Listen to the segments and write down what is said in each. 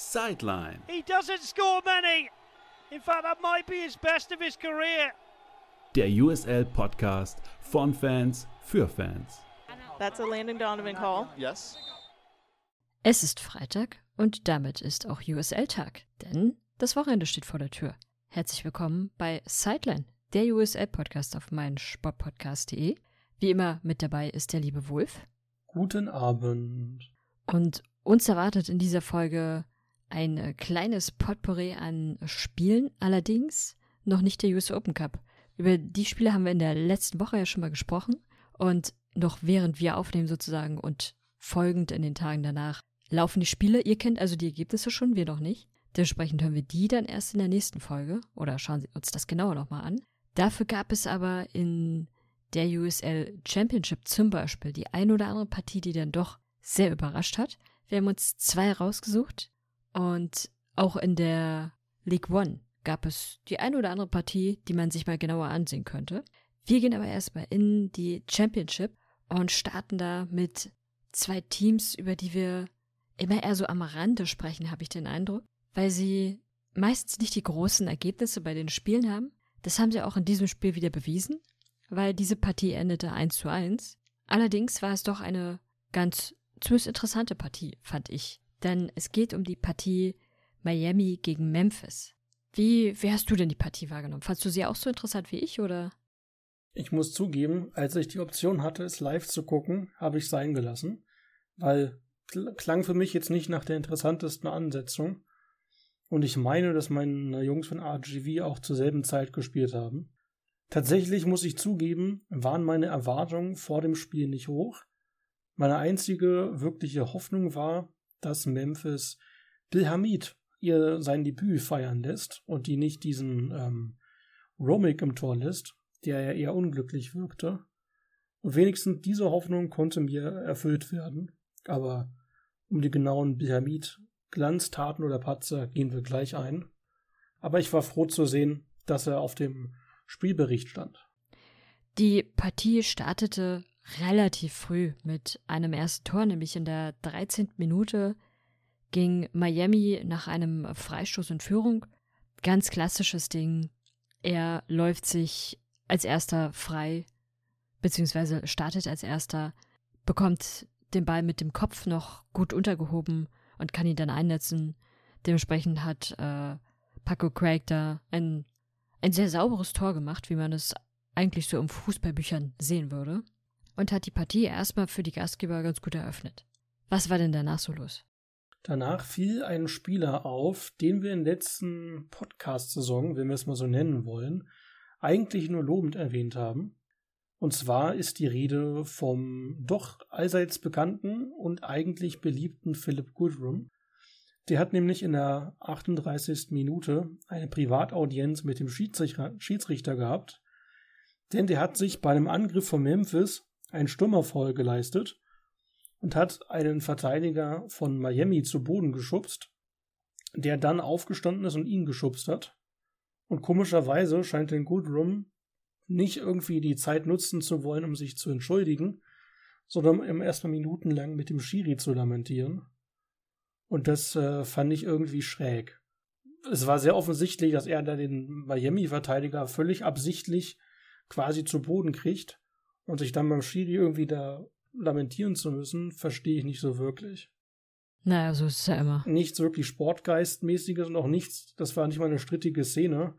Sideline. He doesn't score many. In fact, that might be his best of his career. Der USL Podcast von Fans für Fans. That's a Landon Donovan call. Yes. Es ist Freitag und damit ist auch USL-Tag, denn das Wochenende steht vor der Tür. Herzlich willkommen bei Sideline, der USL-Podcast auf meinen Sportpodcast.de. Wie immer mit dabei ist der liebe Wolf. Guten Abend. Und uns erwartet in dieser Folge ein äh, kleines Potpourri an Spielen, allerdings noch nicht der US Open Cup. Über die Spiele haben wir in der letzten Woche ja schon mal gesprochen und noch während wir aufnehmen sozusagen und folgend in den Tagen danach laufen die Spiele. Ihr kennt also die Ergebnisse schon, wir noch nicht. Dementsprechend hören wir die dann erst in der nächsten Folge oder schauen Sie uns das genauer nochmal an. Dafür gab es aber in der USL Championship zum Beispiel die ein oder andere Partie, die dann doch sehr überrascht hat. Wir haben uns zwei rausgesucht und auch in der League One gab es die ein oder andere Partie, die man sich mal genauer ansehen könnte. Wir gehen aber erstmal in die Championship und starten da mit zwei Teams, über die wir immer eher so am Rande sprechen, habe ich den Eindruck, weil sie meistens nicht die großen Ergebnisse bei den Spielen haben. Das haben sie auch in diesem Spiel wieder bewiesen, weil diese Partie endete 1 zu 1. Allerdings war es doch eine ganz zumindest interessante Partie, fand ich. Denn es geht um die Partie Miami gegen Memphis. Wie, wie hast du denn die Partie wahrgenommen? Fandst du sie auch so interessant wie ich, oder? Ich muss zugeben, als ich die Option hatte, es live zu gucken, habe ich sein gelassen, weil klang für mich jetzt nicht nach der interessantesten Ansetzung. Und ich meine, dass meine Jungs von RGV auch zur selben Zeit gespielt haben. Tatsächlich muss ich zugeben, waren meine Erwartungen vor dem Spiel nicht hoch. Meine einzige wirkliche Hoffnung war, dass Memphis Bill Hamid ihr sein Debüt feiern lässt und die nicht diesen ähm, Romick im Tor lässt, der ja eher unglücklich wirkte. Und wenigstens diese Hoffnung konnte mir erfüllt werden. Aber um die genauen Bill Hamid Glanztaten oder Patzer gehen wir gleich ein. Aber ich war froh zu sehen, dass er auf dem Spielbericht stand. Die Partie startete relativ früh mit einem ersten Tor, nämlich in der 13. Minute ging Miami nach einem Freistoß in Führung. Ganz klassisches Ding. Er läuft sich als erster frei, beziehungsweise startet als erster, bekommt den Ball mit dem Kopf noch gut untergehoben und kann ihn dann einnetzen. Dementsprechend hat äh, Paco Craig da ein, ein sehr sauberes Tor gemacht, wie man es eigentlich so im Fußballbüchern sehen würde und hat die Partie erstmal für die Gastgeber ganz gut eröffnet. Was war denn danach so los? Danach fiel ein Spieler auf, den wir in der letzten Podcast-Saison, wenn wir es mal so nennen wollen, eigentlich nur lobend erwähnt haben. Und zwar ist die Rede vom doch allseits bekannten und eigentlich beliebten Philip Goodrum. Der hat nämlich in der 38. Minute eine Privataudienz mit dem Schiedsrichter, Schiedsrichter gehabt, denn der hat sich bei einem Angriff von Memphis ein Stürmerfoul geleistet und hat einen Verteidiger von Miami zu Boden geschubst, der dann aufgestanden ist und ihn geschubst hat. Und komischerweise scheint den Goodrum nicht irgendwie die Zeit nutzen zu wollen, um sich zu entschuldigen, sondern im erstmal minutenlang mit dem Schiri zu lamentieren. Und das äh, fand ich irgendwie schräg. Es war sehr offensichtlich, dass er da den Miami-Verteidiger völlig absichtlich quasi zu Boden kriegt und sich dann beim Schiri irgendwie da lamentieren zu müssen, verstehe ich nicht so wirklich. Naja, so ist es ja immer. Nichts wirklich Sportgeistmäßiges und auch nichts, das war nicht mal eine strittige Szene.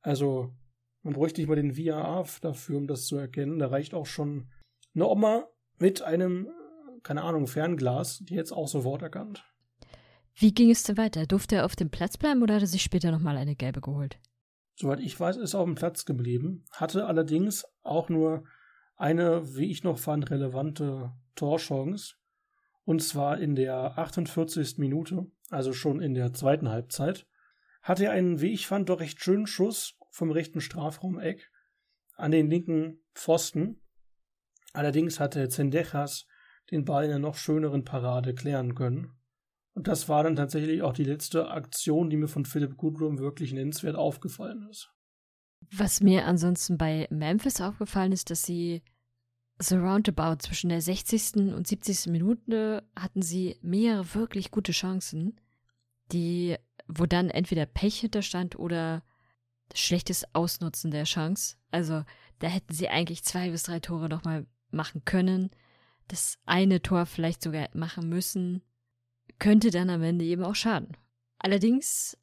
Also, man bräuchte nicht mal den VAR dafür, um das zu erkennen. Da reicht auch schon eine Oma mit einem, keine Ahnung, Fernglas, die jetzt auch sofort erkannt. Wie ging es denn weiter? Durfte er auf dem Platz bleiben oder hat er sich später nochmal eine gelbe geholt? Soweit ich weiß, ist er auf dem Platz geblieben, hatte allerdings auch nur eine, wie ich noch fand, relevante Torchance. Und zwar in der 48. Minute, also schon in der zweiten Halbzeit, hatte er einen, wie ich fand, doch recht schönen Schuss vom rechten Strafraumeck an den linken Pfosten. Allerdings hatte Zendejas den Ball in einer noch schöneren Parade klären können. Und das war dann tatsächlich auch die letzte Aktion, die mir von Philipp Goodrum wirklich nennenswert aufgefallen ist. Was mir ansonsten bei Memphis aufgefallen ist, dass sie so roundabout zwischen der 60. und 70. Minute hatten sie mehrere wirklich gute Chancen. die, wo dann entweder Pech hinterstand oder schlechtes Ausnutzen der Chance. Also da hätten sie eigentlich zwei bis drei Tore nochmal machen können. Das eine Tor vielleicht sogar machen müssen. Könnte dann am Ende eben auch schaden. Allerdings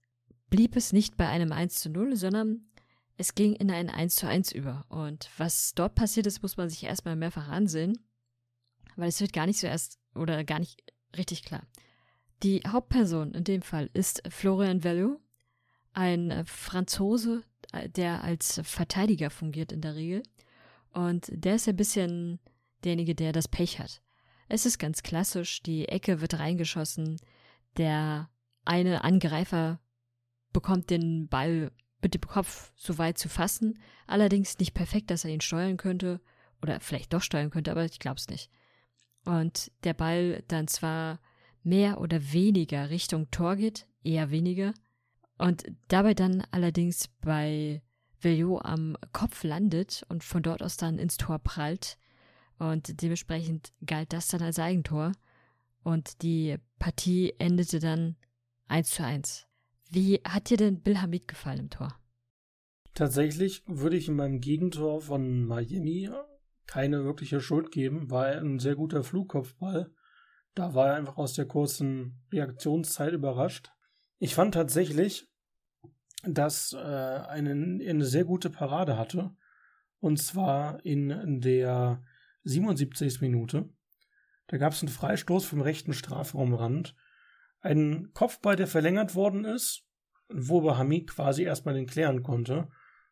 blieb es nicht bei einem 1 zu 0, sondern es ging in ein 1 zu 1 über. Und was dort passiert ist, muss man sich erstmal mehrfach ansehen, weil es wird gar nicht so erst oder gar nicht richtig klar. Die Hauptperson in dem Fall ist Florian Vello, ein Franzose, der als Verteidiger fungiert in der Regel. Und der ist ein bisschen derjenige, der das Pech hat. Es ist ganz klassisch, die Ecke wird reingeschossen, der eine Angreifer bekommt den Ball mit dem Kopf so weit zu fassen, allerdings nicht perfekt, dass er ihn steuern könnte, oder vielleicht doch steuern könnte, aber ich glaube es nicht. Und der Ball dann zwar mehr oder weniger Richtung Tor geht, eher weniger, und dabei dann allerdings bei Villot am Kopf landet und von dort aus dann ins Tor prallt. Und dementsprechend galt das dann als Eigentor. Und die Partie endete dann 1 zu 1. Wie hat dir denn Bill Hamid gefallen im Tor? Tatsächlich würde ich in meinem Gegentor von Miami keine wirkliche Schuld geben, war ein sehr guter Flugkopfball. Da war er einfach aus der kurzen Reaktionszeit überrascht. Ich fand tatsächlich, dass äh, eine, eine sehr gute Parade hatte. Und zwar in der 77. Minute. Da gab es einen Freistoß vom rechten Strafraumrand. Ein Kopfball, der verlängert worden ist, wo Hamid quasi erstmal den klären konnte.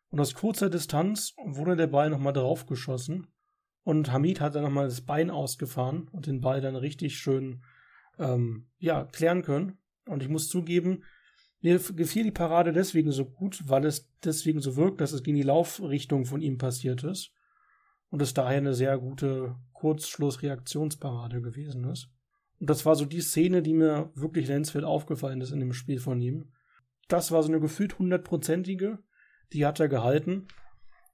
Und aus kurzer Distanz wurde der Ball nochmal draufgeschossen. Und Hamid hat dann nochmal das Bein ausgefahren und den Ball dann richtig schön ähm, ja, klären können. Und ich muss zugeben, mir gefiel die Parade deswegen so gut, weil es deswegen so wirkt, dass es gegen die Laufrichtung von ihm passiert ist. Und es daher eine sehr gute Kurzschlussreaktionsparade gewesen ist. Und das war so die Szene, die mir wirklich nennenswert aufgefallen ist in dem Spiel von ihm. Das war so eine gefühlt hundertprozentige, die hat er gehalten.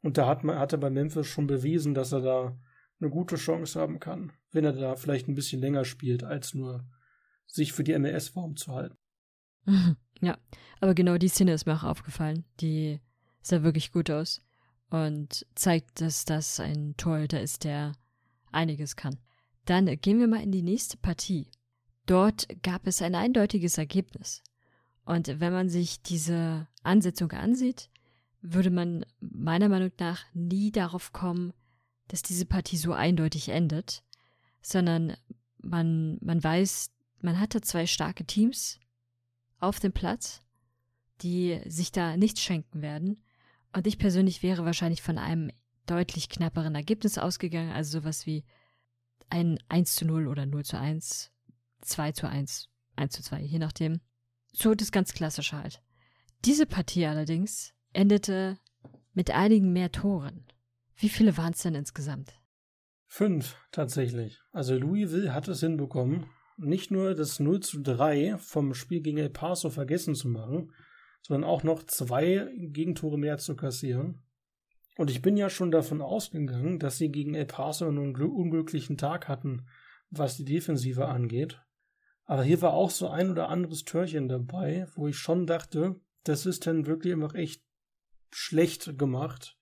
Und da hat, man, hat er bei Memphis schon bewiesen, dass er da eine gute Chance haben kann, wenn er da vielleicht ein bisschen länger spielt, als nur sich für die MLS warm zu halten. Ja, aber genau die Szene ist mir auch aufgefallen. Die sah wirklich gut aus und zeigt, dass das ein Torhüter ist, der einiges kann. Dann gehen wir mal in die nächste Partie. Dort gab es ein eindeutiges Ergebnis. Und wenn man sich diese Ansetzung ansieht, würde man meiner Meinung nach nie darauf kommen, dass diese Partie so eindeutig endet, sondern man, man weiß, man hatte zwei starke Teams auf dem Platz, die sich da nichts schenken werden. Und ich persönlich wäre wahrscheinlich von einem deutlich knapperen Ergebnis ausgegangen, also sowas wie ein 1 zu 0 oder 0 zu 1, 2 zu 1, 1 zu 2, je nachdem. So das ganz klassische halt. Diese Partie allerdings endete mit einigen mehr Toren. Wie viele waren es denn insgesamt? Fünf, tatsächlich. Also Louisville hat es hinbekommen, nicht nur das 0 zu 3 vom Spiel gegen El Paso vergessen zu machen, sondern auch noch zwei Gegentore mehr zu kassieren. Und ich bin ja schon davon ausgegangen, dass sie gegen El Paso einen unglücklichen Tag hatten, was die Defensive angeht. Aber hier war auch so ein oder anderes Törchen dabei, wo ich schon dachte, das ist dann wirklich immer echt schlecht gemacht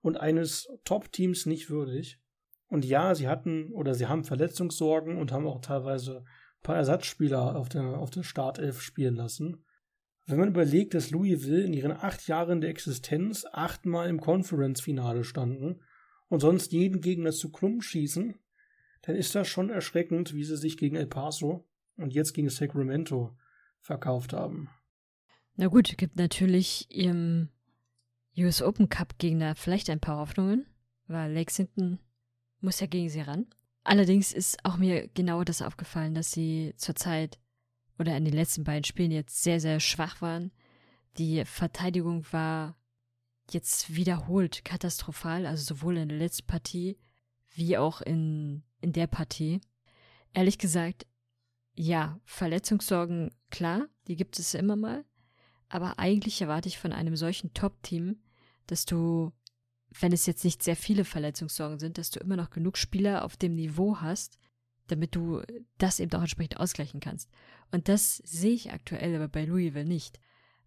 und eines Top-Teams nicht würdig. Und ja, sie hatten oder sie haben Verletzungssorgen und haben auch teilweise ein paar Ersatzspieler auf der, auf der Startelf spielen lassen. Wenn man überlegt, dass Louisville in ihren acht Jahren der Existenz achtmal im Conference-Finale standen und sonst jeden Gegner zu Klump schießen, dann ist das schon erschreckend, wie sie sich gegen El Paso und jetzt gegen Sacramento verkauft haben. Na gut, gibt natürlich im US Open Cup Gegner vielleicht ein paar Hoffnungen, weil Lexington muss ja gegen sie ran. Allerdings ist auch mir genau das aufgefallen, dass sie zurzeit oder in den letzten beiden Spielen jetzt sehr, sehr schwach waren. Die Verteidigung war jetzt wiederholt katastrophal, also sowohl in der letzten Partie wie auch in, in der Partie. Ehrlich gesagt, ja, Verletzungssorgen, klar, die gibt es immer mal. Aber eigentlich erwarte ich von einem solchen Top-Team, dass du wenn es jetzt nicht sehr viele Verletzungssorgen sind, dass du immer noch genug Spieler auf dem Niveau hast, damit du das eben auch entsprechend ausgleichen kannst. Und das sehe ich aktuell aber bei Louisville nicht.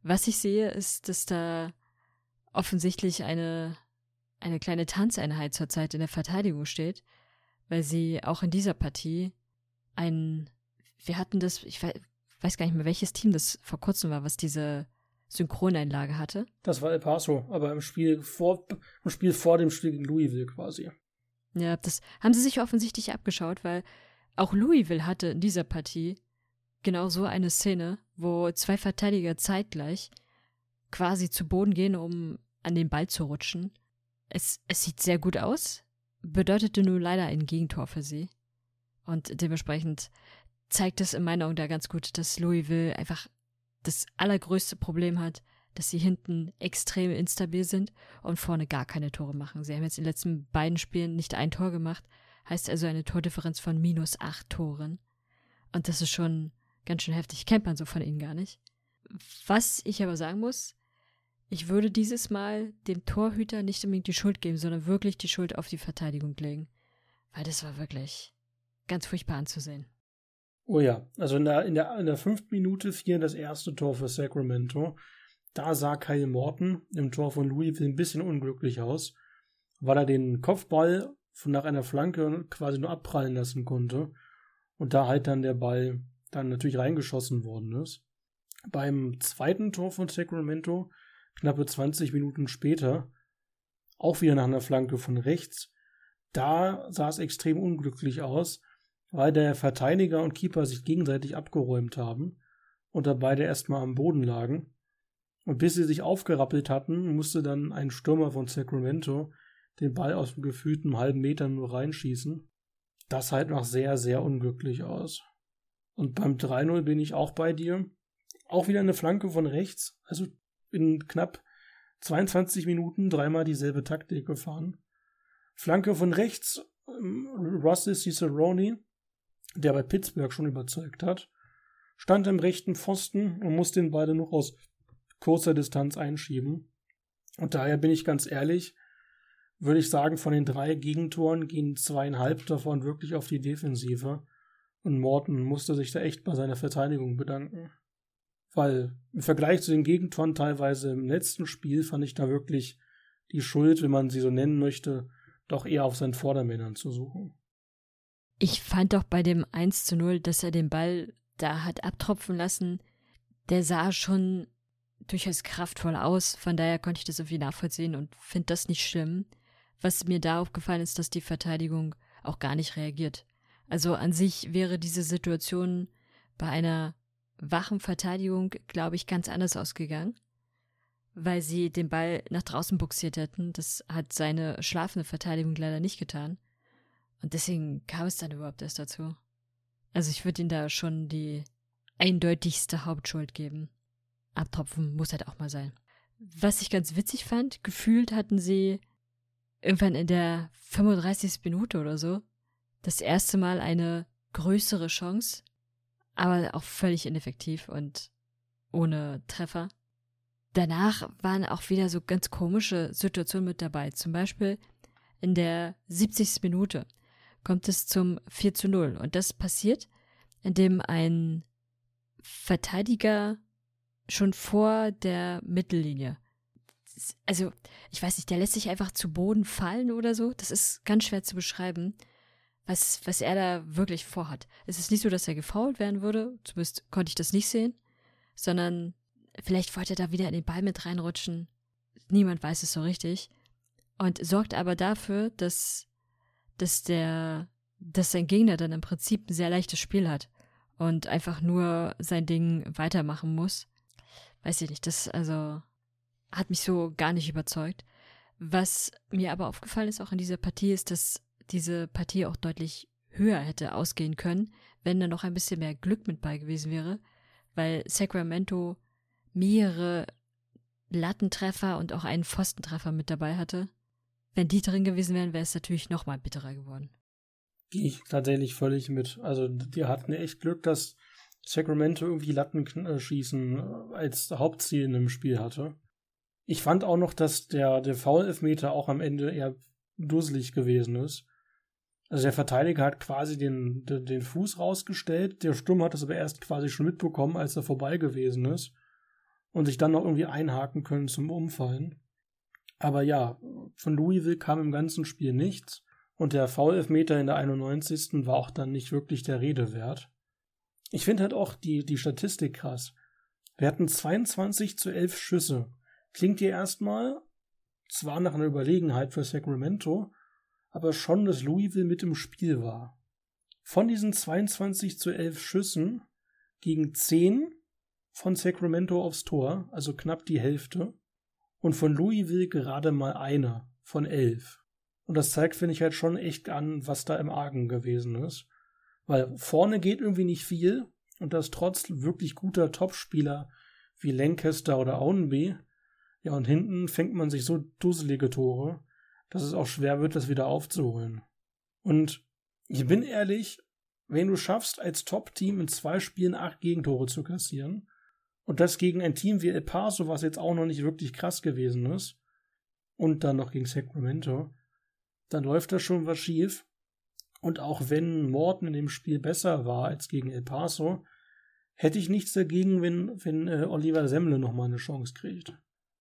Was ich sehe, ist, dass da offensichtlich eine, eine kleine Tanzeinheit zurzeit in der Verteidigung steht, weil sie auch in dieser Partie ein, wir hatten das, ich weiß, gar nicht mehr, welches Team das vor kurzem war, was diese Synchroneinlage hatte. Das war El Paso, aber im Spiel vor, im Spiel vor dem Spiel gegen Louisville quasi. Ja, das haben sie sich offensichtlich abgeschaut, weil auch Louisville hatte in dieser Partie genau so eine Szene, wo zwei Verteidiger zeitgleich quasi zu Boden gehen, um an den Ball zu rutschen. Es, es sieht sehr gut aus, bedeutete nur leider ein Gegentor für sie. Und dementsprechend zeigt es in meinen Augen da ganz gut, dass Louisville einfach das allergrößte Problem hat, dass sie hinten extrem instabil sind und vorne gar keine Tore machen. Sie haben jetzt in den letzten beiden Spielen nicht ein Tor gemacht, heißt also eine Tordifferenz von minus acht Toren. Und das ist schon ganz schön heftig. Kennt man so von ihnen gar nicht. Was ich aber sagen muss, ich würde dieses Mal dem Torhüter nicht unbedingt die Schuld geben, sondern wirklich die Schuld auf die Verteidigung legen. Weil das war wirklich ganz furchtbar anzusehen. Oh ja, also in der, in der, in der fünften Minute fiel das erste Tor für Sacramento. Da sah Kyle Morton im Tor von Louisville ein bisschen unglücklich aus, weil er den Kopfball nach einer Flanke quasi nur abprallen lassen konnte und da halt dann der Ball dann natürlich reingeschossen worden ist. Beim zweiten Tor von Sacramento, knappe 20 Minuten später, auch wieder nach einer Flanke von rechts, da sah es extrem unglücklich aus, weil der Verteidiger und Keeper sich gegenseitig abgeräumt haben und da beide erstmal am Boden lagen. Und bis sie sich aufgerappelt hatten, musste dann ein Stürmer von Sacramento den Ball aus dem gefühlten halben Meter nur reinschießen. Das halt noch sehr, sehr unglücklich aus. Und beim 3-0 bin ich auch bei dir. Auch wieder eine Flanke von rechts. Also in knapp 22 Minuten dreimal dieselbe Taktik gefahren. Flanke von rechts, ähm, Russell Cicerone der bei Pittsburgh schon überzeugt hat, stand im rechten Pfosten und muss den beide noch aus kurzer Distanz einschieben. Und daher bin ich ganz ehrlich, würde ich sagen, von den drei Gegentoren gehen zweieinhalb davon wirklich auf die Defensive. Und Morton musste sich da echt bei seiner Verteidigung bedanken. Weil im Vergleich zu den Gegentoren teilweise im letzten Spiel fand ich da wirklich die Schuld, wenn man sie so nennen möchte, doch eher auf seinen Vordermännern zu suchen. Ich fand doch bei dem 1 zu 0, dass er den Ball da hat abtropfen lassen, der sah schon durchaus kraftvoll aus. Von daher konnte ich das irgendwie nachvollziehen und finde das nicht schlimm. Was mir da aufgefallen ist, dass die Verteidigung auch gar nicht reagiert. Also an sich wäre diese Situation bei einer wachen Verteidigung, glaube ich, ganz anders ausgegangen, weil sie den Ball nach draußen buxiert hätten. Das hat seine schlafende Verteidigung leider nicht getan. Und deswegen kam es dann überhaupt erst dazu. Also ich würde ihm da schon die eindeutigste Hauptschuld geben. Abtropfen muss halt auch mal sein. Was ich ganz witzig fand, gefühlt hatten sie irgendwann in der 35. Minute oder so das erste Mal eine größere Chance, aber auch völlig ineffektiv und ohne Treffer. Danach waren auch wieder so ganz komische Situationen mit dabei. Zum Beispiel in der 70. Minute kommt es zum 4 zu 0. Und das passiert, indem ein Verteidiger schon vor der Mittellinie, also ich weiß nicht, der lässt sich einfach zu Boden fallen oder so. Das ist ganz schwer zu beschreiben, was, was er da wirklich vorhat. Es ist nicht so, dass er gefault werden würde, zumindest konnte ich das nicht sehen, sondern vielleicht wollte er da wieder in den Ball mit reinrutschen. Niemand weiß es so richtig. Und sorgt aber dafür, dass dass der, dass sein Gegner dann im Prinzip ein sehr leichtes Spiel hat und einfach nur sein Ding weitermachen muss. Weiß ich nicht, das also hat mich so gar nicht überzeugt. Was mir aber aufgefallen ist auch in dieser Partie ist, dass diese Partie auch deutlich höher hätte ausgehen können, wenn da noch ein bisschen mehr Glück mit bei gewesen wäre, weil Sacramento mehrere Lattentreffer und auch einen Pfostentreffer mit dabei hatte. Wenn die drin gewesen wären, wäre es natürlich noch mal bitterer geworden. Gehe ich tatsächlich völlig mit. Also die hatten echt Glück, dass Sacramento irgendwie Lattenschießen äh, als Hauptziel in dem Spiel hatte. Ich fand auch noch, dass der, der Foul-Elfmeter auch am Ende eher dusselig gewesen ist. Also der Verteidiger hat quasi den, den, den Fuß rausgestellt, der Sturm hat das aber erst quasi schon mitbekommen, als er vorbei gewesen ist und sich dann noch irgendwie einhaken können zum Umfallen. Aber ja, von Louisville kam im ganzen Spiel nichts und der Foul-Elfmeter in der 91. war auch dann nicht wirklich der Rede wert. Ich finde halt auch die, die Statistik krass. Wir hatten 22 zu 11 Schüsse. Klingt dir erstmal zwar nach einer Überlegenheit für Sacramento, aber schon, dass Louisville mit im Spiel war. Von diesen 22 zu 11 Schüssen gegen 10 von Sacramento aufs Tor, also knapp die Hälfte, und von Louisville gerade mal einer von 11. Und das zeigt, finde ich, halt schon echt an, was da im Argen gewesen ist. Weil vorne geht irgendwie nicht viel und das trotz wirklich guter Topspieler wie Lancaster oder Auenby. Ja, und hinten fängt man sich so dusselige Tore, dass es auch schwer wird, das wieder aufzuholen. Und ich bin ehrlich, wenn du schaffst, als Top-Team in zwei Spielen acht Gegentore zu kassieren, und das gegen ein Team wie El Paso, was jetzt auch noch nicht wirklich krass gewesen ist, und dann noch gegen Sacramento, dann läuft da schon was schief. Und auch wenn Morton in dem Spiel besser war als gegen El Paso, hätte ich nichts dagegen, wenn, wenn äh, Oliver Semmle nochmal eine Chance kriegt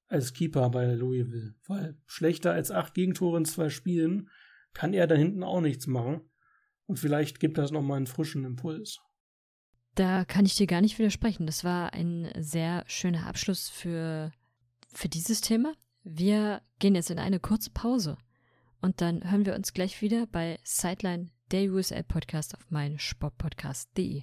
als Keeper bei Louisville. Weil schlechter als acht Gegentore in zwei Spielen kann er da hinten auch nichts machen. Und vielleicht gibt das nochmal einen frischen Impuls. Da kann ich dir gar nicht widersprechen. Das war ein sehr schöner Abschluss für, für dieses Thema. Wir gehen jetzt in eine kurze Pause und dann hören wir uns gleich wieder bei Sideline der USL Podcast auf meinsportpodcast.de.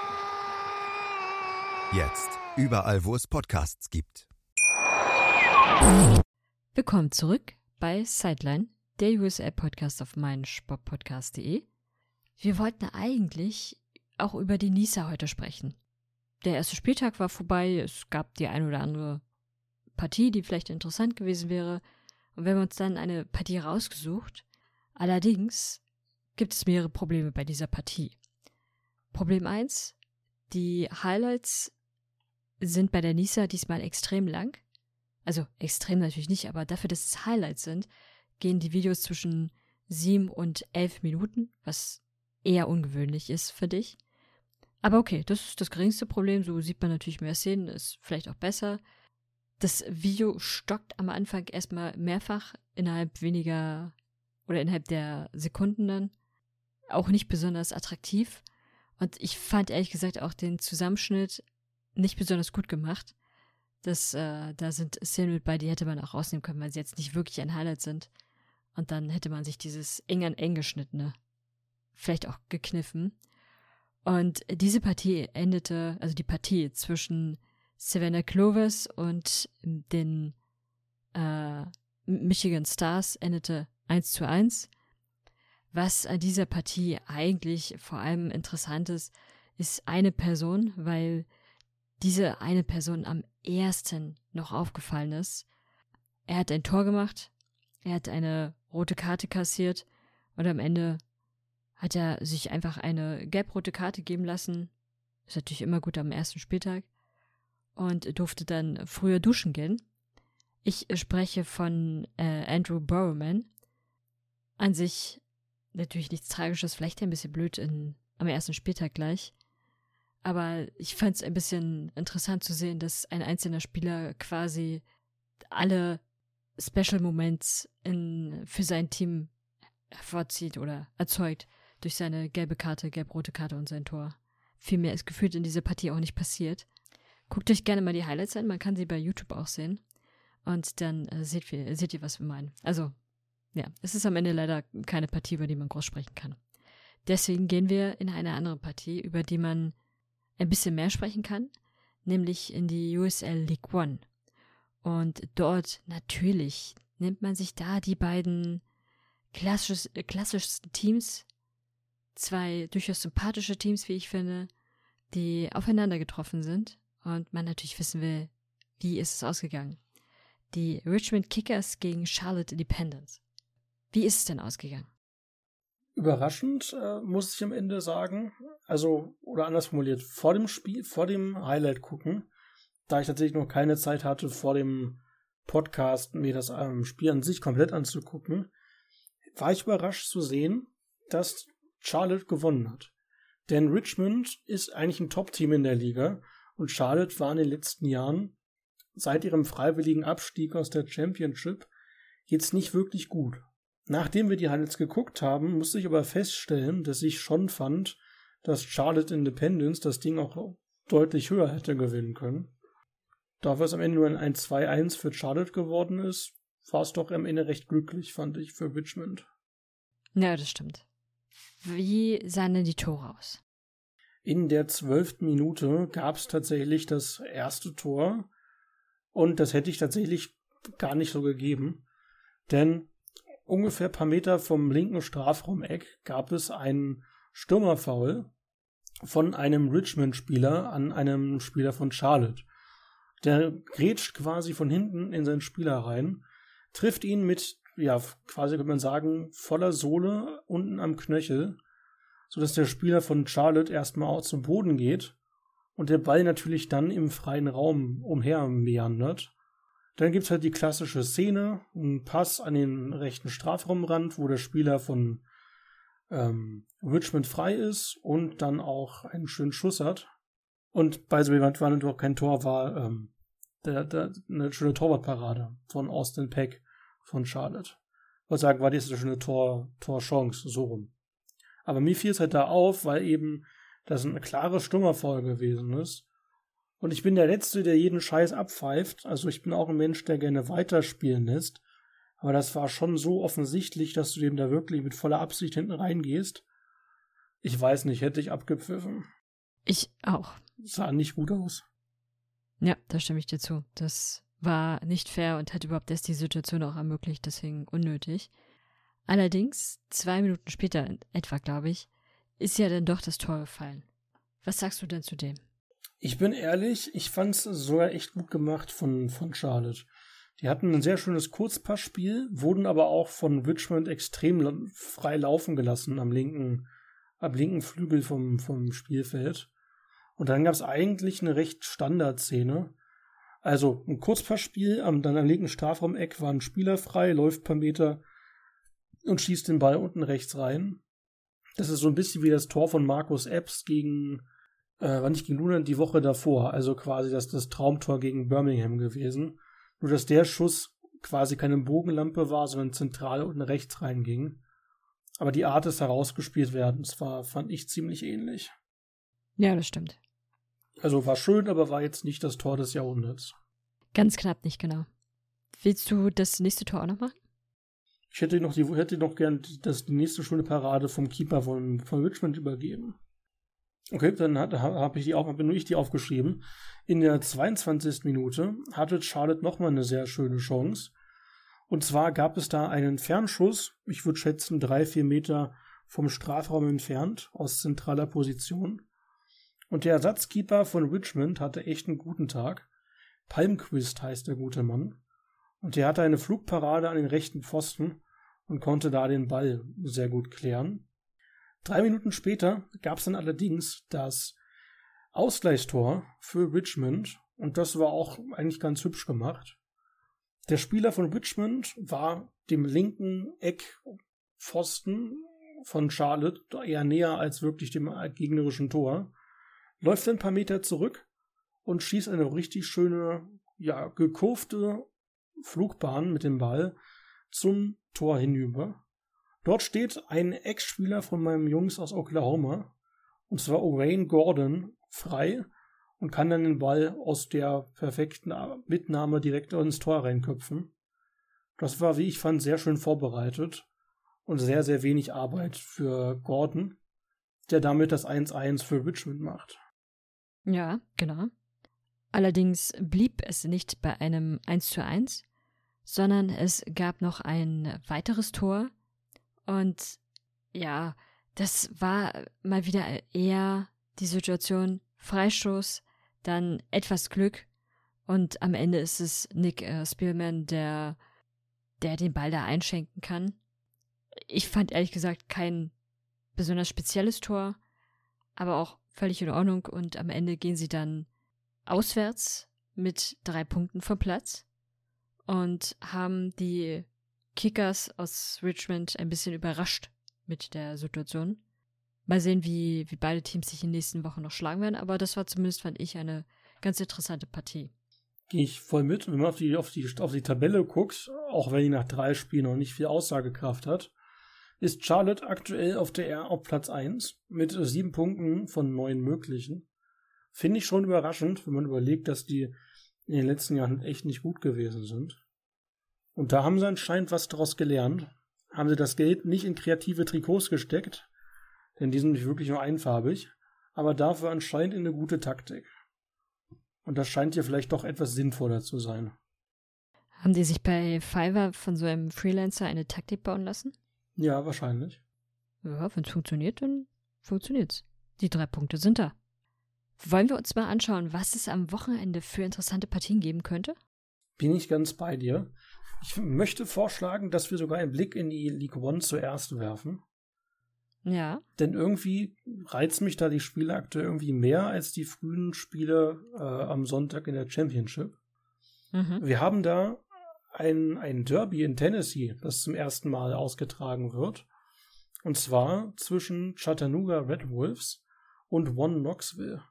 Jetzt. Überall, wo es Podcasts gibt. Willkommen zurück bei Sideline, der USL-Podcast auf meinsportpodcast.de. Wir wollten eigentlich auch über die Nisa heute sprechen. Der erste Spieltag war vorbei, es gab die ein oder andere Partie, die vielleicht interessant gewesen wäre. Und wir haben uns dann eine Partie rausgesucht. Allerdings gibt es mehrere Probleme bei dieser Partie. Problem 1, die Highlights sind bei der Nisa diesmal extrem lang. Also extrem natürlich nicht, aber dafür, dass es Highlights sind, gehen die Videos zwischen sieben und elf Minuten, was eher ungewöhnlich ist für dich. Aber okay, das ist das geringste Problem. So sieht man natürlich mehr Szenen, ist vielleicht auch besser. Das Video stockt am Anfang erstmal mehrfach innerhalb weniger oder innerhalb der Sekunden dann. Auch nicht besonders attraktiv. Und ich fand ehrlich gesagt auch den Zusammenschnitt nicht besonders gut gemacht. Das, äh, da sind Szenen mit bei, die hätte man auch rausnehmen können, weil sie jetzt nicht wirklich ein Highlight sind. Und dann hätte man sich dieses eng an eng geschnittene vielleicht auch gekniffen. Und diese Partie endete, also die Partie zwischen Savannah Clovis und den äh, Michigan Stars endete 1 zu 1. Was an dieser Partie eigentlich vor allem interessant ist, ist eine Person, weil diese eine Person am ersten noch aufgefallen ist. Er hat ein Tor gemacht, er hat eine rote Karte kassiert und am Ende hat er sich einfach eine gelb-rote Karte geben lassen. Ist natürlich immer gut am ersten Spieltag. Und durfte dann früher duschen gehen. Ich spreche von äh, Andrew Borrowman. An sich natürlich nichts Tragisches, vielleicht ein bisschen blöd in, am ersten Spieltag gleich. Aber ich fand es ein bisschen interessant zu sehen, dass ein einzelner Spieler quasi alle Special Moments in, für sein Team hervorzieht oder erzeugt durch seine gelbe Karte, gelb-rote Karte und sein Tor. Viel mehr ist gefühlt in dieser Partie auch nicht passiert. Guckt euch gerne mal die Highlights an, man kann sie bei YouTube auch sehen. Und dann äh, seht, ihr, seht ihr, was wir meinen. Also, ja, es ist am Ende leider keine Partie, über die man groß sprechen kann. Deswegen gehen wir in eine andere Partie, über die man ein bisschen mehr sprechen kann, nämlich in die USL League One. Und dort natürlich nimmt man sich da die beiden klassisches, äh, klassischsten Teams. Zwei durchaus sympathische Teams, wie ich finde, die aufeinander getroffen sind und man natürlich wissen will, wie ist es ausgegangen. Die Richmond Kickers gegen Charlotte Independence. Wie ist es denn ausgegangen? Überraschend, äh, muss ich am Ende sagen. Also, oder anders formuliert, vor dem Spiel, vor dem Highlight gucken, da ich tatsächlich noch keine Zeit hatte, vor dem Podcast mir das ähm, Spiel an sich komplett anzugucken, war ich überrascht zu sehen, dass Charlotte gewonnen hat. Denn Richmond ist eigentlich ein Top-Team in der Liga und Charlotte war in den letzten Jahren seit ihrem freiwilligen Abstieg aus der Championship jetzt nicht wirklich gut. Nachdem wir die Highlights geguckt haben, musste ich aber feststellen, dass ich schon fand, dass Charlotte Independence das Ding auch deutlich höher hätte gewinnen können. Dafür es am Ende nur ein 2-1 für Charlotte geworden ist, war es doch am Ende recht glücklich, fand ich, für Richmond. Ja, das stimmt. Wie sahen denn die Tore aus? In der zwölften Minute gab es tatsächlich das erste Tor und das hätte ich tatsächlich gar nicht so gegeben, denn ungefähr ein paar Meter vom linken Strafraumeck gab es einen Stürmerfoul von einem Richmond-Spieler an einem Spieler von Charlotte. Der grätscht quasi von hinten in seinen Spieler rein, trifft ihn mit, ja, quasi könnte man sagen, voller Sohle unten am Knöchel, sodass der Spieler von Charlotte erstmal auch zum Boden geht und der Ball natürlich dann im freien Raum umher meandert. Dann gibt's halt die klassische Szene, ein Pass an den rechten Strafraumrand, wo der Spieler von ähm, Richmond frei ist und dann auch einen schönen Schuss hat. Und bei so jemand war natürlich kein Tor, war ähm, der, der, eine schöne Torwartparade von Austin Peck von Charlotte. Ich würde sagen, war das eine schöne Tor, Torchance, so rum. Aber mir fiel es halt da auf, weil eben das eine klare Stummerfolge gewesen ist. Und ich bin der Letzte, der jeden Scheiß abpfeift. Also ich bin auch ein Mensch, der gerne weiterspielen lässt. Aber das war schon so offensichtlich, dass du dem da wirklich mit voller Absicht hinten reingehst. Ich weiß nicht, hätte ich abgepfiffen. Ich auch. Sah nicht gut aus. Ja, da stimme ich dir zu. Das war nicht fair und hat überhaupt erst die Situation auch ermöglicht, deswegen unnötig. Allerdings, zwei Minuten später, etwa glaube ich, ist ja dann doch das Tor gefallen. Was sagst du denn zu dem? Ich bin ehrlich, ich fand es sogar echt gut gemacht von, von Charlotte. Die hatten ein sehr schönes Kurzpassspiel, wurden aber auch von Richmond extrem frei laufen gelassen am linken, am linken Flügel vom, vom Spielfeld. Und dann gab es eigentlich eine recht Standardszene. Also ein Kurzpassspiel, am, dann am linken Strafraumeck war ein Spieler frei, läuft paar Meter und schießt den Ball unten rechts rein. Das ist so ein bisschen wie das Tor von Markus Epps gegen, äh, war nicht gegen Luna, die Woche davor. Also quasi das, das Traumtor gegen Birmingham gewesen. Nur dass der Schuss quasi keine Bogenlampe war, sondern zentral unten rechts reinging. Aber die Art des herausgespielt werdens war, fand ich ziemlich ähnlich. Ja, das stimmt. Also war schön, aber war jetzt nicht das Tor des Jahrhunderts. Ganz knapp nicht, genau. Willst du das nächste Tor auch noch machen? Ich hätte noch, die, hätte noch gern das, die nächste schöne Parade vom Keeper von, von Richmond übergeben. Okay, dann habe ich die auch, bin nur ich die aufgeschrieben. In der 22. Minute hatte Charlotte nochmal eine sehr schöne Chance. Und zwar gab es da einen Fernschuss, ich würde schätzen drei, vier Meter vom Strafraum entfernt, aus zentraler Position. Und der Ersatzkeeper von Richmond hatte echt einen guten Tag. Palmquist heißt der gute Mann. Und der hatte eine Flugparade an den rechten Pfosten und konnte da den Ball sehr gut klären. Drei Minuten später gab es dann allerdings das Ausgleichstor für Richmond und das war auch eigentlich ganz hübsch gemacht. Der Spieler von Richmond war dem linken Eckpfosten von Charlotte eher näher als wirklich dem gegnerischen Tor läuft ein paar Meter zurück und schießt eine richtig schöne, ja, gekurfte Flugbahn mit dem Ball zum Tor hinüber. Dort steht ein Ex-Spieler von meinem Jungs aus Oklahoma, und zwar Wayne Gordon, frei und kann dann den Ball aus der perfekten Mitnahme direkt ins Tor reinköpfen. Das war, wie ich fand, sehr schön vorbereitet und sehr, sehr wenig Arbeit für Gordon, der damit das 1-1 für Richmond macht. Ja, genau. Allerdings blieb es nicht bei einem 1 zu 1, sondern es gab noch ein weiteres Tor Und ja, das war mal wieder eher die Situation Freistoß, dann etwas Glück und am Ende ist es Nick äh, Spielman, der, der den Ball da einschenken kann. Ich fand ehrlich gesagt kein besonders spezielles Tor, aber auch völlig in Ordnung und am Ende gehen sie dann auswärts mit drei Punkten vom Platz und haben die Kickers aus Richmond ein bisschen überrascht mit der Situation. Mal sehen, wie, wie beide Teams sich in den nächsten Wochen noch schlagen werden, aber das war zumindest, fand ich, eine ganz interessante Partie. Gehe ich voll mit. Wenn man auf die, auf, die, auf die Tabelle guckt, auch wenn die nach drei Spielen noch nicht viel Aussagekraft hat, ist Charlotte aktuell auf der auf Platz 1 mit sieben Punkten von neun möglichen. Finde ich schon überraschend, wenn man überlegt, dass die in den letzten Jahren echt nicht gut gewesen sind. Und da haben sie anscheinend was daraus gelernt. Haben sie das Geld nicht in kreative Trikots gesteckt, denn die sind nicht wirklich nur einfarbig, aber dafür anscheinend in eine gute Taktik. Und das scheint ja vielleicht doch etwas sinnvoller zu sein. Haben die sich bei Fiverr von so einem Freelancer eine Taktik bauen lassen? Ja, wahrscheinlich. Ja, wenn es funktioniert, dann funktioniert's. Die drei Punkte sind da. Wollen wir uns mal anschauen, was es am Wochenende für interessante Partien geben könnte? Bin ich ganz bei dir. Ich möchte vorschlagen, dass wir sogar einen Blick in die League One zuerst werfen. Ja. Denn irgendwie reizt mich da die Spiele aktuell irgendwie mehr als die frühen Spiele äh, am Sonntag in der Championship. Mhm. Wir haben da ein, ein Derby in Tennessee, das zum ersten Mal ausgetragen wird. Und zwar zwischen Chattanooga Red Wolves und One Knoxville.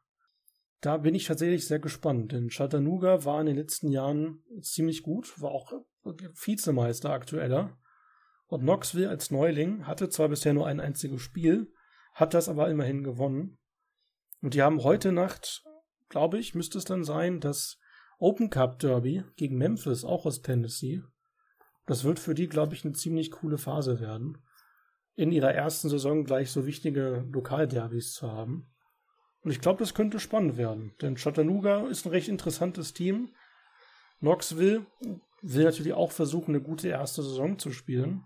Da bin ich tatsächlich sehr gespannt, denn Chattanooga war in den letzten Jahren ziemlich gut, war auch Vizemeister aktueller. Und Knoxville als Neuling hatte zwar bisher nur ein einziges Spiel, hat das aber immerhin gewonnen. Und die haben heute Nacht, glaube ich, müsste es dann sein, das Open Cup Derby gegen Memphis, auch aus Tennessee. Das wird für die, glaube ich, eine ziemlich coole Phase werden, in ihrer ersten Saison gleich so wichtige Lokalderbys zu haben. Und ich glaube, das könnte spannend werden, denn Chattanooga ist ein recht interessantes Team. Knoxville will natürlich auch versuchen, eine gute erste Saison zu spielen.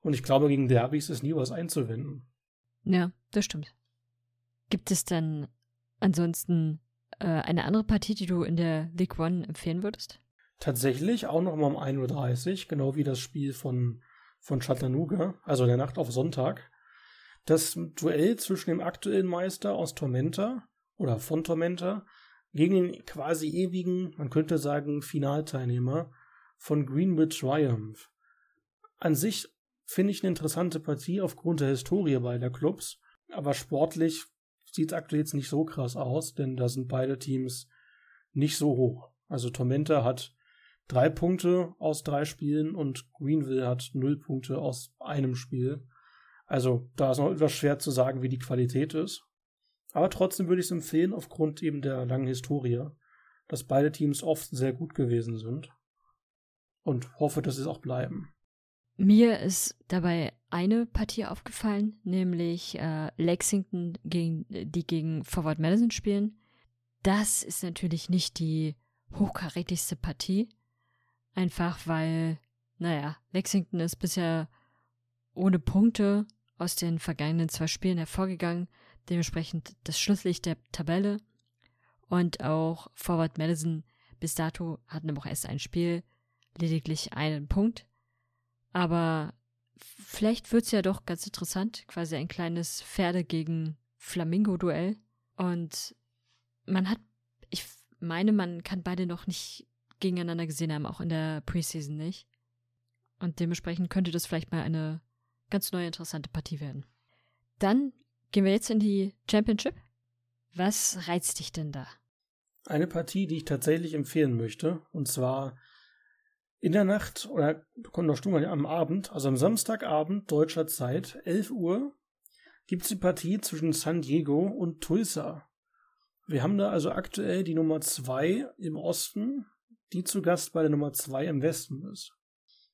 Und ich glaube, gegen Derbys ist nie was einzuwenden. Ja, das stimmt. Gibt es dann ansonsten äh, eine andere Partie, die du in der League One empfehlen würdest? Tatsächlich auch noch mal um 1.30 Uhr, genau wie das Spiel von, von Chattanooga, also in der Nacht auf Sonntag das Duell zwischen dem aktuellen Meister aus Tormenta oder von Tormenta gegen den quasi ewigen, man könnte sagen, Finalteilnehmer von Greenwood Triumph. An sich finde ich eine interessante Partie aufgrund der Historie beider Clubs, aber sportlich sieht es aktuell jetzt nicht so krass aus, denn da sind beide Teams nicht so hoch. Also Tormenta hat drei Punkte aus drei Spielen und Greenville hat null Punkte aus einem Spiel. Also da ist noch etwas schwer zu sagen, wie die Qualität ist. Aber trotzdem würde ich es empfehlen, aufgrund eben der langen Historie, dass beide Teams oft sehr gut gewesen sind. Und hoffe, dass sie es auch bleiben. Mir ist dabei eine Partie aufgefallen, nämlich äh, Lexington, gegen, die gegen Forward Madison spielen. Das ist natürlich nicht die hochkarätigste Partie. Einfach weil, naja, Lexington ist bisher ohne Punkte aus den vergangenen zwei Spielen hervorgegangen, dementsprechend das Schlusslicht der Tabelle. Und auch Forward Madison bis dato hatten aber auch erst ein Spiel, lediglich einen Punkt. Aber vielleicht wird's ja doch ganz interessant, quasi ein kleines Pferde gegen Flamingo-Duell. Und man hat, ich meine, man kann beide noch nicht gegeneinander gesehen haben, auch in der Preseason nicht. Und dementsprechend könnte das vielleicht mal eine ganz neue interessante Partie werden. Dann gehen wir jetzt in die Championship. Was reizt dich denn da? Eine Partie, die ich tatsächlich empfehlen möchte, und zwar in der Nacht oder kommt noch Stunde am Abend, also am Samstagabend deutscher Zeit, 11 Uhr, gibt es die Partie zwischen San Diego und Tulsa. Wir haben da also aktuell die Nummer 2 im Osten, die zu Gast bei der Nummer 2 im Westen ist.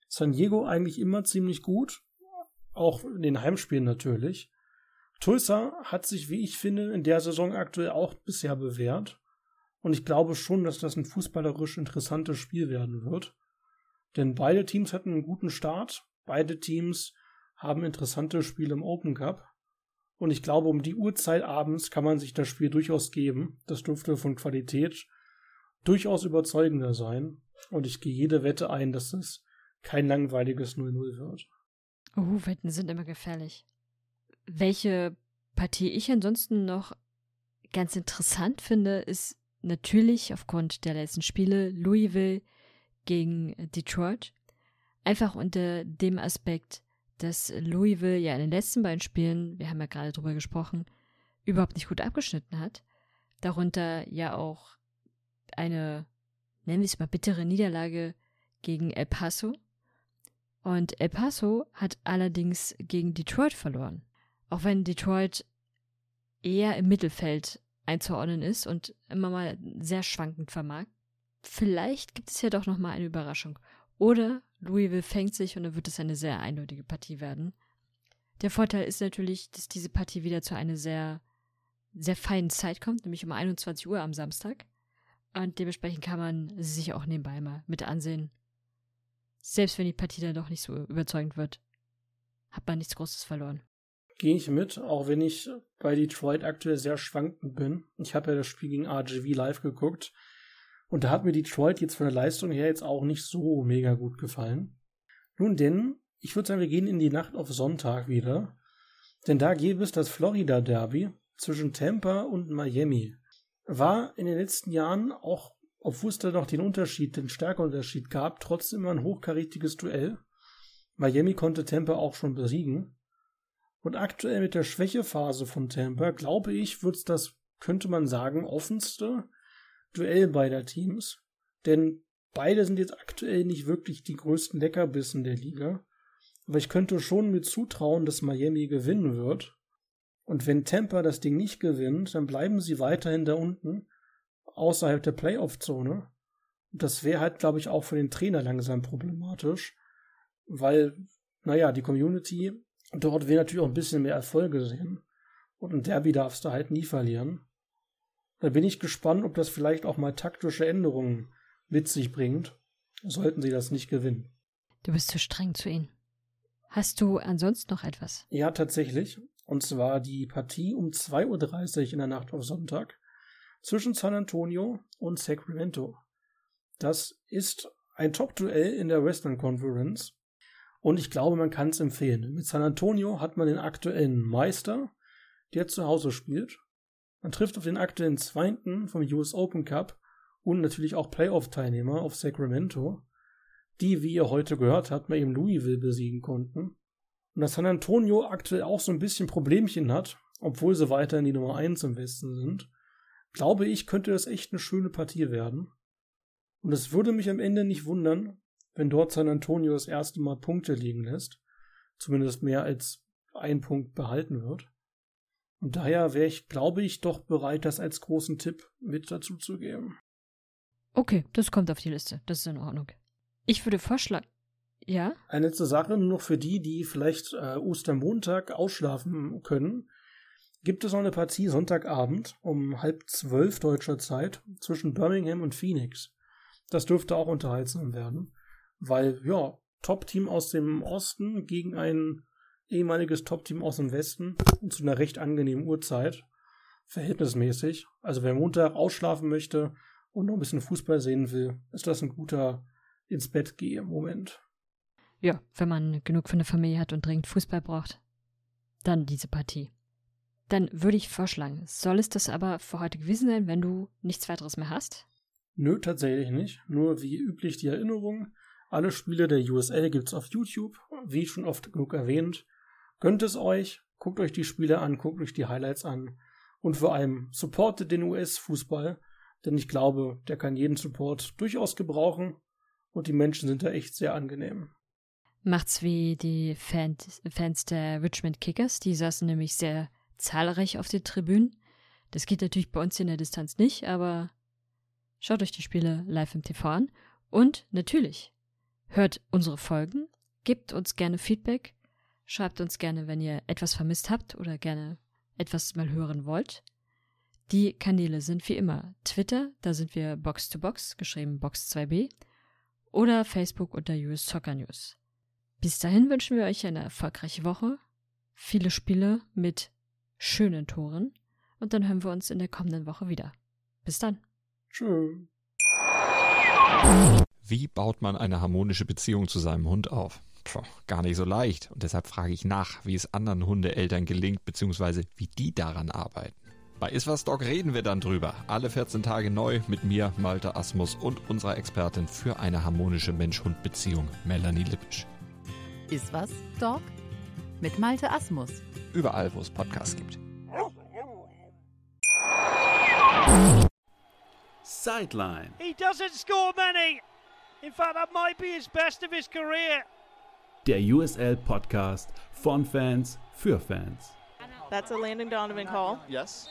San Diego eigentlich immer ziemlich gut, auch in den Heimspielen natürlich. Tulsa hat sich, wie ich finde, in der Saison aktuell auch bisher bewährt. Und ich glaube schon, dass das ein fußballerisch interessantes Spiel werden wird. Denn beide Teams hatten einen guten Start. Beide Teams haben interessante Spiele im Open Cup. Und ich glaube, um die Uhrzeit abends kann man sich das Spiel durchaus geben. Das dürfte von Qualität durchaus überzeugender sein. Und ich gehe jede Wette ein, dass es kein langweiliges 0-0 wird. Oh, Wetten sind immer gefährlich. Welche Partie ich ansonsten noch ganz interessant finde, ist natürlich aufgrund der letzten Spiele Louisville gegen Detroit. Einfach unter dem Aspekt, dass Louisville ja in den letzten beiden Spielen, wir haben ja gerade drüber gesprochen, überhaupt nicht gut abgeschnitten hat. Darunter ja auch eine, nennen wir es mal, bittere Niederlage gegen El Paso. Und El Paso hat allerdings gegen Detroit verloren. Auch wenn Detroit eher im Mittelfeld einzuordnen ist und immer mal sehr schwankend vermag. Vielleicht gibt es ja doch noch mal eine Überraschung. Oder Louisville fängt sich und dann wird es eine sehr eindeutige Partie werden. Der Vorteil ist natürlich, dass diese Partie wieder zu einer sehr, sehr feinen Zeit kommt, nämlich um 21 Uhr am Samstag. Und dementsprechend kann man sie sich auch nebenbei mal mit ansehen. Selbst wenn die Partie dann doch nicht so überzeugend wird, hat man nichts Großes verloren. Gehe ich mit, auch wenn ich bei Detroit aktuell sehr schwankend bin. Ich habe ja das Spiel gegen RGV live geguckt. Und da hat mir Detroit jetzt von der Leistung her jetzt auch nicht so mega gut gefallen. Nun denn, ich würde sagen, wir gehen in die Nacht auf Sonntag wieder. Denn da gäbe es das Florida Derby zwischen Tampa und Miami. War in den letzten Jahren auch, obwohl es da noch den Unterschied, den Stärkeunterschied gab, trotzdem immer ein hochkarätiges Duell. Miami konnte Tampa auch schon besiegen. Und aktuell mit der Schwächephase von Tampa, glaube ich, wird es das, könnte man sagen, offenste Duell beider Teams. Denn beide sind jetzt aktuell nicht wirklich die größten Leckerbissen der Liga. Aber ich könnte schon mir zutrauen, dass Miami gewinnen wird. Und wenn Tampa das Ding nicht gewinnt, dann bleiben sie weiterhin da unten, außerhalb der Playoff-Zone. Und das wäre halt, glaube ich, auch für den Trainer langsam problematisch, weil, naja, die Community dort will natürlich auch ein bisschen mehr Erfolge sehen. Und ein Derby darfst du halt nie verlieren. Da bin ich gespannt, ob das vielleicht auch mal taktische Änderungen mit sich bringt, sollten sie das nicht gewinnen. Du bist zu streng zu ihnen. Hast du ansonsten noch etwas? Ja, tatsächlich. Und zwar die Partie um 2.30 Uhr in der Nacht auf Sonntag zwischen San Antonio und Sacramento. Das ist ein Top-Duell in der Western Conference. Und ich glaube, man kann es empfehlen. Mit San Antonio hat man den aktuellen Meister, der zu Hause spielt. Man trifft auf den aktuellen Zweiten vom US Open Cup und natürlich auch Playoff-Teilnehmer auf Sacramento, die, wie ihr heute gehört habt, mal eben Louisville besiegen konnten. Und dass San Antonio aktuell auch so ein bisschen Problemchen hat, obwohl sie weiterhin die Nummer 1 im Westen sind, glaube ich, könnte das echt eine schöne Partie werden. Und es würde mich am Ende nicht wundern, wenn dort San Antonio das erste Mal Punkte liegen lässt, zumindest mehr als ein Punkt behalten wird. Und daher wäre ich, glaube ich, doch bereit, das als großen Tipp mit dazu zu geben. Okay, das kommt auf die Liste. Das ist in Ordnung. Ich würde vorschlagen. Ja? Eine letzte Sache nur noch für die, die vielleicht äh, Ostermontag ausschlafen können. Gibt es noch eine Partie Sonntagabend um halb zwölf deutscher Zeit zwischen Birmingham und Phoenix. Das dürfte auch unterhaltsam werden, weil, ja, Top-Team aus dem Osten gegen ein ehemaliges Top-Team aus dem Westen und zu einer recht angenehmen Uhrzeit. Verhältnismäßig. Also wer Montag ausschlafen möchte und noch ein bisschen Fußball sehen will, ist das ein guter ins Bett gehen Moment. Ja, wenn man genug für eine Familie hat und dringend Fußball braucht, dann diese Partie. Dann würde ich vorschlagen, soll es das aber für heute gewesen sein, wenn du nichts weiteres mehr hast? Nö, tatsächlich nicht. Nur wie üblich die Erinnerung. Alle Spiele der USL gibt's auf YouTube, wie schon oft genug erwähnt. Gönnt es euch, guckt euch die Spiele an, guckt euch die Highlights an. Und vor allem supportet den US-Fußball, denn ich glaube, der kann jeden Support durchaus gebrauchen. Und die Menschen sind da echt sehr angenehm. Macht's wie die Fans, der Richmond Kickers, die saßen nämlich sehr zahlreich auf den Tribünen. Das geht natürlich bei uns in der Distanz nicht, aber schaut euch die Spiele live im TV an. Und natürlich hört unsere Folgen, gebt uns gerne Feedback, Schreibt uns gerne, wenn ihr etwas vermisst habt oder gerne etwas mal hören wollt. Die Kanäle sind wie immer Twitter, da sind wir Box to Box, geschrieben Box 2b, oder Facebook unter US Soccer News. Bis dahin wünschen wir euch eine erfolgreiche Woche, viele Spiele mit schönen Toren und dann hören wir uns in der kommenden Woche wieder. Bis dann. Tschö. Wie baut man eine harmonische Beziehung zu seinem Hund auf? Puh, gar nicht so leicht. Und deshalb frage ich nach, wie es anderen Hundeeltern gelingt, beziehungsweise wie die daran arbeiten. Bei Iswas Dog reden wir dann drüber. Alle 14 Tage neu mit mir, Malte Asmus und unserer Expertin für eine harmonische Mensch-Hund-Beziehung, Melanie Lippisch. Iswas Dog mit Malte Asmus. Überall, wo es Podcasts gibt. Sideline. He doesn't score many. In fact, that might be his best of his career. Der USL Podcast von Fans für Fans. That's a Landon Donovan call. Yes.